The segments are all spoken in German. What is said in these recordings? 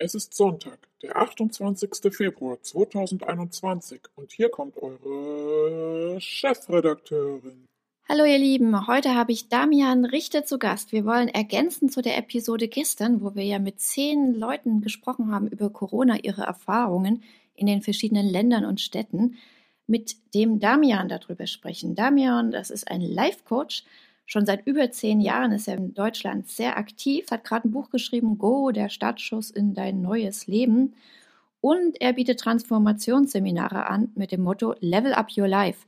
Es ist Sonntag, der 28. Februar 2021 und hier kommt eure Chefredakteurin. Hallo ihr Lieben, heute habe ich Damian Richter zu Gast. Wir wollen ergänzen zu der Episode gestern, wo wir ja mit zehn Leuten gesprochen haben über Corona, ihre Erfahrungen in den verschiedenen Ländern und Städten, mit dem Damian darüber sprechen. Damian, das ist ein Life-Coach, Schon seit über zehn Jahren ist er in Deutschland sehr aktiv, hat gerade ein Buch geschrieben, Go, der Startschuss in dein neues Leben. Und er bietet Transformationsseminare an mit dem Motto Level Up Your Life.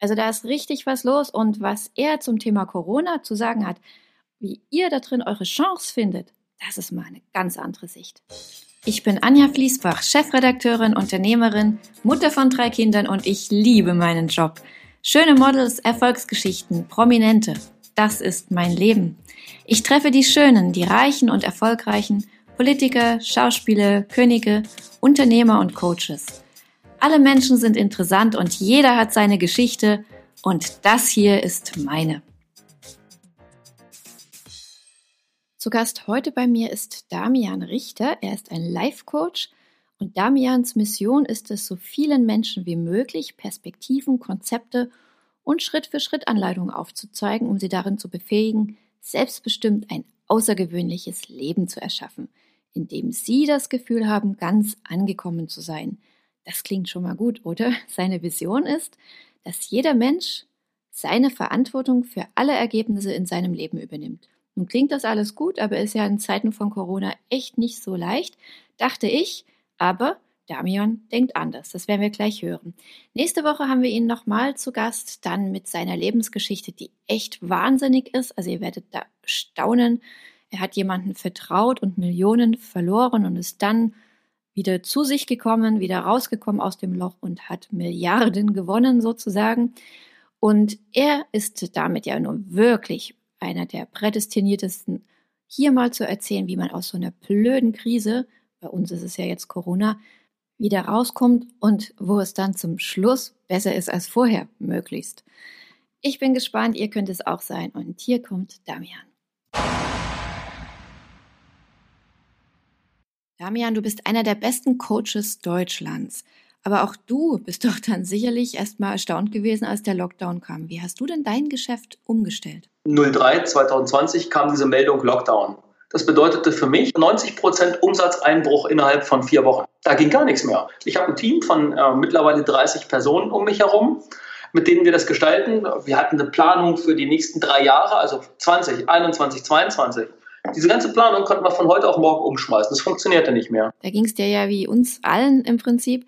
Also da ist richtig was los und was er zum Thema Corona zu sagen hat, wie ihr da drin eure Chance findet, das ist mal eine ganz andere Sicht. Ich bin Anja Fließbach, Chefredakteurin, Unternehmerin, Mutter von drei Kindern und ich liebe meinen Job. Schöne Models, Erfolgsgeschichten, Prominente. Das ist mein Leben. Ich treffe die Schönen, die Reichen und Erfolgreichen, Politiker, Schauspieler, Könige, Unternehmer und Coaches. Alle Menschen sind interessant und jeder hat seine Geschichte und das hier ist meine. Zu Gast heute bei mir ist Damian Richter. Er ist ein Life-Coach und Damians Mission ist es, so vielen Menschen wie möglich Perspektiven, Konzepte und Schritt für Schritt Anleitungen aufzuzeigen, um sie darin zu befähigen, selbstbestimmt ein außergewöhnliches Leben zu erschaffen, in dem sie das Gefühl haben, ganz angekommen zu sein. Das klingt schon mal gut, oder? Seine Vision ist, dass jeder Mensch seine Verantwortung für alle Ergebnisse in seinem Leben übernimmt. Nun klingt das alles gut, aber ist ja in Zeiten von Corona echt nicht so leicht, dachte ich, aber Damian denkt anders. Das werden wir gleich hören. Nächste Woche haben wir ihn nochmal zu Gast, dann mit seiner Lebensgeschichte, die echt wahnsinnig ist. Also ihr werdet da staunen. Er hat jemanden vertraut und Millionen verloren und ist dann wieder zu sich gekommen, wieder rausgekommen aus dem Loch und hat Milliarden gewonnen sozusagen. Und er ist damit ja nun wirklich einer der prädestiniertesten, hier mal zu erzählen, wie man aus so einer blöden Krise bei uns ist es ja jetzt Corona, wieder rauskommt und wo es dann zum Schluss besser ist als vorher, möglichst. Ich bin gespannt, ihr könnt es auch sein. Und hier kommt Damian. Damian, du bist einer der besten Coaches Deutschlands. Aber auch du bist doch dann sicherlich erstmal erstaunt gewesen, als der Lockdown kam. Wie hast du denn dein Geschäft umgestellt? 03 2020 kam diese Meldung Lockdown. Das bedeutete für mich 90 Prozent Umsatzeinbruch innerhalb von vier Wochen. Da ging gar nichts mehr. Ich habe ein Team von äh, mittlerweile 30 Personen um mich herum, mit denen wir das gestalten. Wir hatten eine Planung für die nächsten drei Jahre, also 20, 21, 22. Diese ganze Planung konnten wir von heute auf morgen umschmeißen. Das funktionierte nicht mehr. Da ging es dir ja wie uns allen im Prinzip.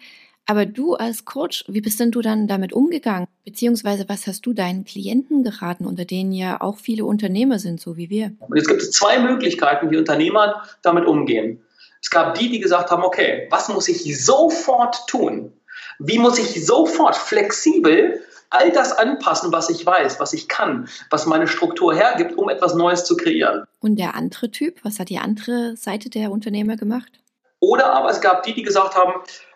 Aber du als Coach, wie bist denn du dann damit umgegangen? Beziehungsweise was hast du deinen Klienten geraten, unter denen ja auch viele Unternehmer sind, so wie wir? Und jetzt gibt es zwei Möglichkeiten, wie Unternehmer damit umgehen. Es gab die, die gesagt haben, okay, was muss ich sofort tun? Wie muss ich sofort flexibel all das anpassen, was ich weiß, was ich kann, was meine Struktur hergibt, um etwas Neues zu kreieren? Und der andere Typ, was hat die andere Seite der Unternehmer gemacht? Oder aber es gab die, die gesagt haben,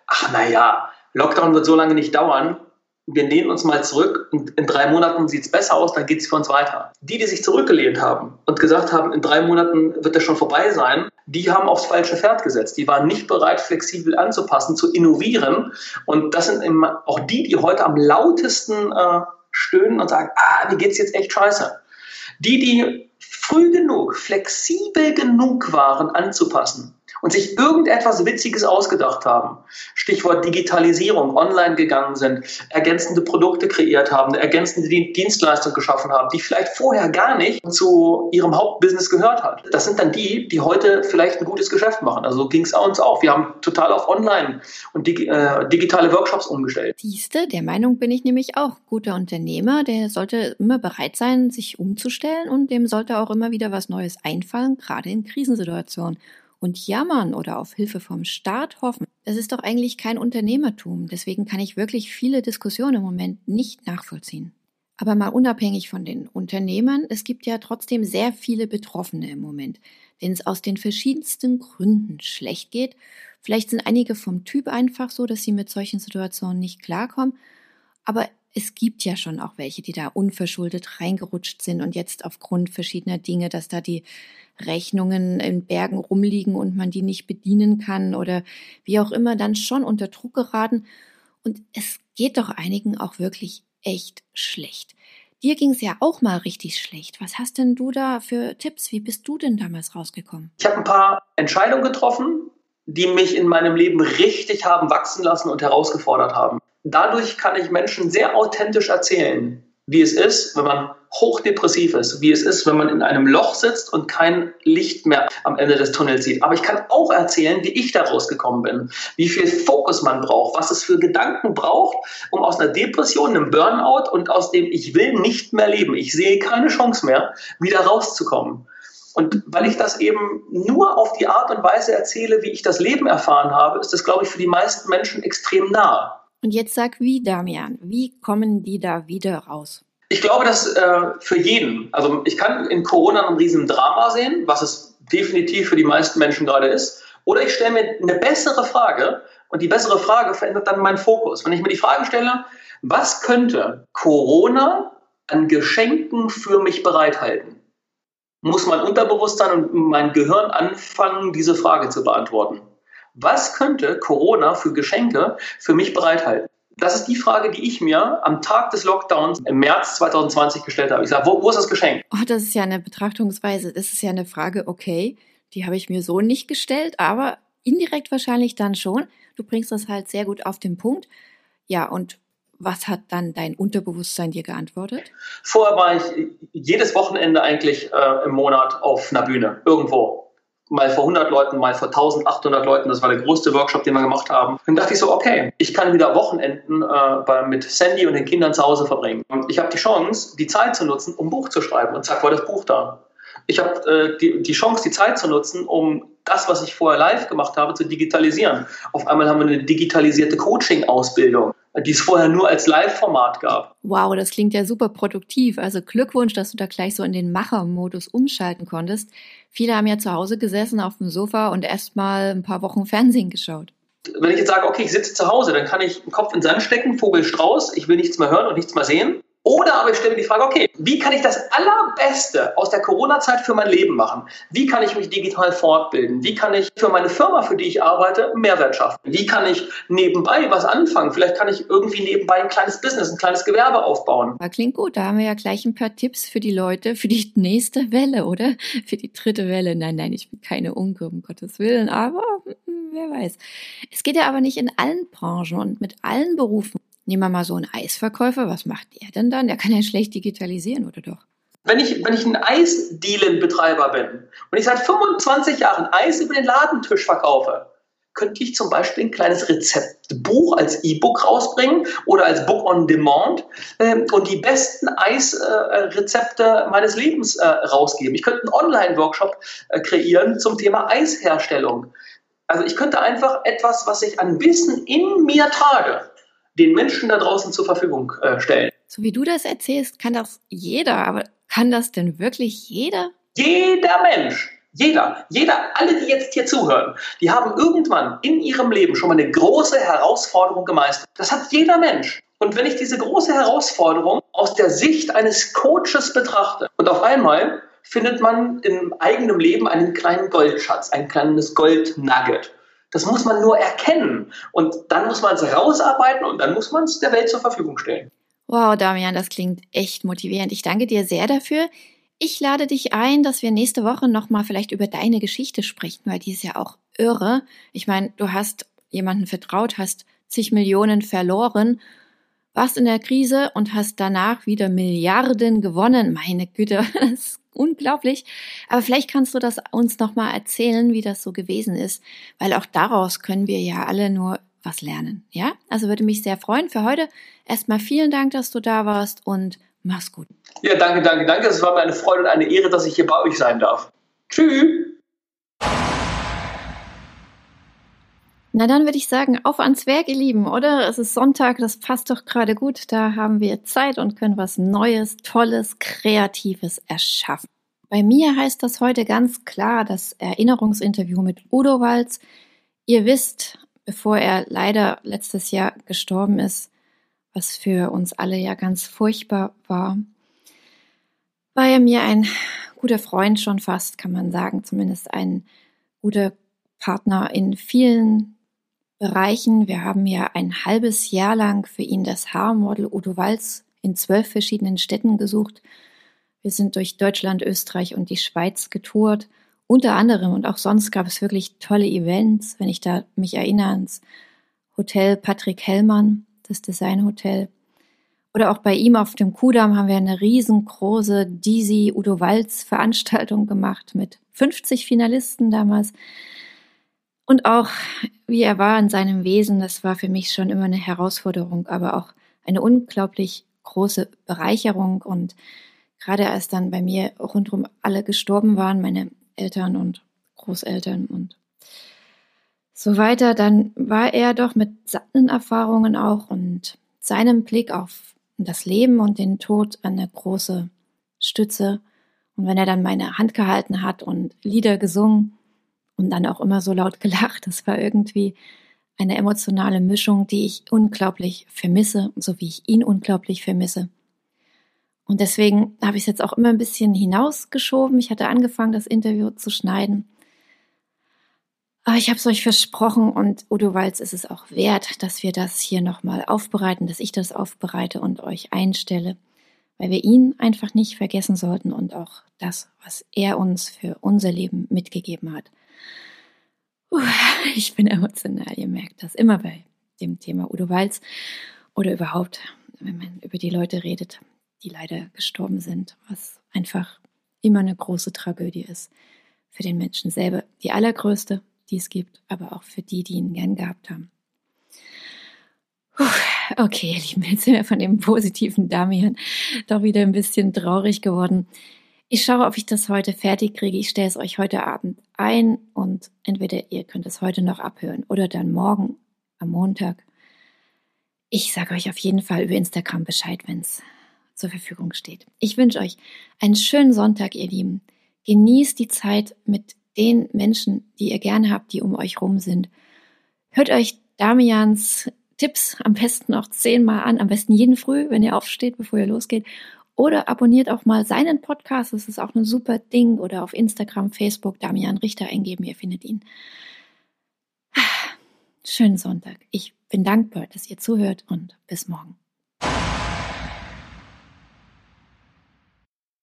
ach naja, Lockdown wird so lange nicht dauern. Wir lehnen uns mal zurück und in drei Monaten sieht es besser aus, dann geht es für uns weiter. Die, die sich zurückgelehnt haben und gesagt haben, in drei Monaten wird das schon vorbei sein, die haben aufs falsche Pferd gesetzt. Die waren nicht bereit, flexibel anzupassen, zu innovieren. Und das sind auch die, die heute am lautesten äh, stöhnen und sagen, ah, mir geht's jetzt echt scheiße. Die, die früh genug, flexibel genug waren, anzupassen und sich irgendetwas Witziges ausgedacht haben. Stichwort Digitalisierung, online gegangen sind, ergänzende Produkte kreiert haben, ergänzende Dienstleistungen geschaffen haben, die vielleicht vorher gar nicht zu ihrem Hauptbusiness gehört hat. Das sind dann die, die heute vielleicht ein gutes Geschäft machen. Also ging es uns auch. Wir haben total auf Online und dig äh, digitale Workshops umgestellt. Siehste, der Meinung bin ich nämlich auch. Guter Unternehmer, der sollte immer bereit sein, sich umzustellen und dem sollte auch immer wieder was Neues einfallen, gerade in Krisensituationen und jammern oder auf Hilfe vom Staat hoffen, das ist doch eigentlich kein Unternehmertum. Deswegen kann ich wirklich viele Diskussionen im Moment nicht nachvollziehen. Aber mal unabhängig von den Unternehmern, es gibt ja trotzdem sehr viele Betroffene im Moment, denen es aus den verschiedensten Gründen schlecht geht. Vielleicht sind einige vom Typ einfach so, dass sie mit solchen Situationen nicht klarkommen. Aber es gibt ja schon auch welche, die da unverschuldet reingerutscht sind und jetzt aufgrund verschiedener Dinge, dass da die Rechnungen in Bergen rumliegen und man die nicht bedienen kann oder wie auch immer, dann schon unter Druck geraten. Und es geht doch einigen auch wirklich echt schlecht. Dir ging es ja auch mal richtig schlecht. Was hast denn du da für Tipps? Wie bist du denn damals rausgekommen? Ich habe ein paar Entscheidungen getroffen, die mich in meinem Leben richtig haben wachsen lassen und herausgefordert haben. Dadurch kann ich Menschen sehr authentisch erzählen, wie es ist, wenn man hochdepressiv ist, wie es ist, wenn man in einem Loch sitzt und kein Licht mehr am Ende des Tunnels sieht. Aber ich kann auch erzählen, wie ich da rausgekommen bin, wie viel Fokus man braucht, was es für Gedanken braucht, um aus einer Depression, einem Burnout und aus dem Ich will nicht mehr leben, ich sehe keine Chance mehr, wieder rauszukommen. Und weil ich das eben nur auf die Art und Weise erzähle, wie ich das Leben erfahren habe, ist das, glaube ich, für die meisten Menschen extrem nah. Und jetzt sag wie, Damian, wie kommen die da wieder raus? Ich glaube, dass äh, für jeden, also ich kann in Corona ein riesen Drama sehen, was es definitiv für die meisten Menschen gerade ist. Oder ich stelle mir eine bessere Frage und die bessere Frage verändert dann meinen Fokus. Wenn ich mir die Frage stelle, was könnte Corona an Geschenken für mich bereithalten? Muss mein Unterbewusstsein und mein Gehirn anfangen, diese Frage zu beantworten. Was könnte Corona für Geschenke für mich bereithalten? Das ist die Frage, die ich mir am Tag des Lockdowns im März 2020 gestellt habe. Ich sage, wo, wo ist das Geschenk? Oh, das ist ja eine Betrachtungsweise. Das ist ja eine Frage, okay, die habe ich mir so nicht gestellt, aber indirekt wahrscheinlich dann schon. Du bringst das halt sehr gut auf den Punkt. Ja, und was hat dann dein Unterbewusstsein dir geantwortet? Vorher war ich jedes Wochenende eigentlich äh, im Monat auf einer Bühne, irgendwo mal vor 100 Leuten, mal vor 1800 Leuten. Das war der größte Workshop, den wir gemacht haben. Dann dachte ich so, okay, ich kann wieder Wochenenden äh, bei, mit Sandy und den Kindern zu Hause verbringen. Und ich habe die Chance, die Zeit zu nutzen, um ein Buch zu schreiben. Und zack, war das Buch da. Ich habe äh, die, die Chance, die Zeit zu nutzen, um das, was ich vorher live gemacht habe, zu digitalisieren. Auf einmal haben wir eine digitalisierte Coaching-Ausbildung die es vorher nur als Live-Format gab. Wow, das klingt ja super produktiv. Also Glückwunsch, dass du da gleich so in den Macher-Modus umschalten konntest. Viele haben ja zu Hause gesessen auf dem Sofa und erst mal ein paar Wochen Fernsehen geschaut. Wenn ich jetzt sage, okay, ich sitze zu Hause, dann kann ich den Kopf in den Sand stecken, Vogel Strauß, ich will nichts mehr hören und nichts mehr sehen. Oder aber ich stelle mir die Frage, okay, wie kann ich das Allerbeste aus der Corona-Zeit für mein Leben machen? Wie kann ich mich digital fortbilden? Wie kann ich für meine Firma, für die ich arbeite, Mehrwert schaffen? Wie kann ich nebenbei was anfangen? Vielleicht kann ich irgendwie nebenbei ein kleines Business, ein kleines Gewerbe aufbauen. Ja, klingt gut. Da haben wir ja gleich ein paar Tipps für die Leute, für die nächste Welle, oder? Für die dritte Welle. Nein, nein, ich bin keine Unke, um Gottes Willen, aber hm, wer weiß. Es geht ja aber nicht in allen Branchen und mit allen Berufen. Nehmen wir mal so einen Eisverkäufer, was macht der denn dann? Der kann ja schlecht digitalisieren, oder doch? Wenn ich, wenn ich ein Eisdielenbetreiber bin und ich seit 25 Jahren Eis über den Ladentisch verkaufe, könnte ich zum Beispiel ein kleines Rezeptbuch als E-Book rausbringen oder als Book on Demand ähm, und die besten Eisrezepte äh, meines Lebens äh, rausgeben. Ich könnte einen Online-Workshop äh, kreieren zum Thema Eisherstellung. Also ich könnte einfach etwas, was ich an Wissen in mir trage, den Menschen da draußen zur Verfügung äh, stellen. So wie du das erzählst, kann das jeder, aber kann das denn wirklich jeder? Jeder Mensch. Jeder, jeder, alle, die jetzt hier zuhören, die haben irgendwann in ihrem Leben schon mal eine große Herausforderung gemeistert. Das hat jeder Mensch. Und wenn ich diese große Herausforderung aus der Sicht eines Coaches betrachte und auf einmal findet man im eigenen Leben einen kleinen Goldschatz, ein kleines Goldnugget. Das muss man nur erkennen. Und dann muss man es rausarbeiten und dann muss man es der Welt zur Verfügung stellen. Wow, Damian, das klingt echt motivierend. Ich danke dir sehr dafür. Ich lade dich ein, dass wir nächste Woche nochmal vielleicht über deine Geschichte sprechen, weil die ist ja auch irre. Ich meine, du hast jemanden vertraut, hast zig Millionen verloren, warst in der Krise und hast danach wieder Milliarden gewonnen. Meine Güte, das ist unglaublich. Aber vielleicht kannst du das uns nochmal erzählen, wie das so gewesen ist, weil auch daraus können wir ja alle nur was lernen. Ja, also würde mich sehr freuen. Für heute erstmal vielen Dank, dass du da warst und mach's gut. Ja, danke, danke, danke. Es war mir eine Freude und eine Ehre, dass ich hier bei euch sein darf. Tschüss. Na dann würde ich sagen, auf ans Werk, ihr Lieben, oder? Es ist Sonntag, das passt doch gerade gut. Da haben wir Zeit und können was Neues, Tolles, Kreatives erschaffen. Bei mir heißt das heute ganz klar das Erinnerungsinterview mit Udo Walz. Ihr wisst, bevor er leider letztes Jahr gestorben ist, was für uns alle ja ganz furchtbar war, war er mir ein guter Freund schon fast, kann man sagen, zumindest ein guter Partner in vielen Bereichen. Wir haben ja ein halbes Jahr lang für ihn das Haarmodel Udo Walz in zwölf verschiedenen Städten gesucht. Wir sind durch Deutschland, Österreich und die Schweiz getourt. Unter anderem und auch sonst gab es wirklich tolle Events, wenn ich da mich erinnere ans Hotel Patrick Hellmann, das Designhotel. Oder auch bei ihm auf dem Kudamm haben wir eine riesengroße Disi Udo Walz Veranstaltung gemacht mit 50 Finalisten damals. Und auch wie er war in seinem Wesen, das war für mich schon immer eine Herausforderung, aber auch eine unglaublich große Bereicherung. Und gerade als dann bei mir rundherum alle gestorben waren, meine Eltern und Großeltern und so weiter, dann war er doch mit seinen Erfahrungen auch und seinem Blick auf das Leben und den Tod eine große Stütze. Und wenn er dann meine Hand gehalten hat und Lieder gesungen und dann auch immer so laut gelacht, das war irgendwie eine emotionale Mischung, die ich unglaublich vermisse, so wie ich ihn unglaublich vermisse. Und deswegen habe ich es jetzt auch immer ein bisschen hinausgeschoben. Ich hatte angefangen, das Interview zu schneiden. Aber ich habe es euch versprochen und Udo Walz ist es auch wert, dass wir das hier nochmal aufbereiten, dass ich das aufbereite und euch einstelle, weil wir ihn einfach nicht vergessen sollten und auch das, was er uns für unser Leben mitgegeben hat. Puh, ich bin emotional, ihr merkt das immer bei dem Thema Udo Walz oder überhaupt, wenn man über die Leute redet, die leider gestorben sind, was einfach immer eine große Tragödie ist für den Menschen selber. Die allergrößte die es gibt, aber auch für die, die ihn gern gehabt haben. Puh, okay, ihr Lieben, jetzt sind wir von dem positiven Damian doch wieder ein bisschen traurig geworden. Ich schaue, ob ich das heute fertig kriege. Ich stelle es euch heute Abend ein und entweder ihr könnt es heute noch abhören oder dann morgen am Montag. Ich sage euch auf jeden Fall über Instagram Bescheid, wenn es zur Verfügung steht. Ich wünsche euch einen schönen Sonntag, ihr Lieben. Genießt die Zeit mit den Menschen, die ihr gerne habt, die um euch rum sind. Hört euch Damians Tipps am besten noch zehnmal an, am besten jeden Früh, wenn ihr aufsteht, bevor ihr losgeht. Oder abonniert auch mal seinen Podcast, das ist auch ein super Ding. Oder auf Instagram, Facebook Damian Richter eingeben, ihr findet ihn. Schönen Sonntag. Ich bin dankbar, dass ihr zuhört und bis morgen.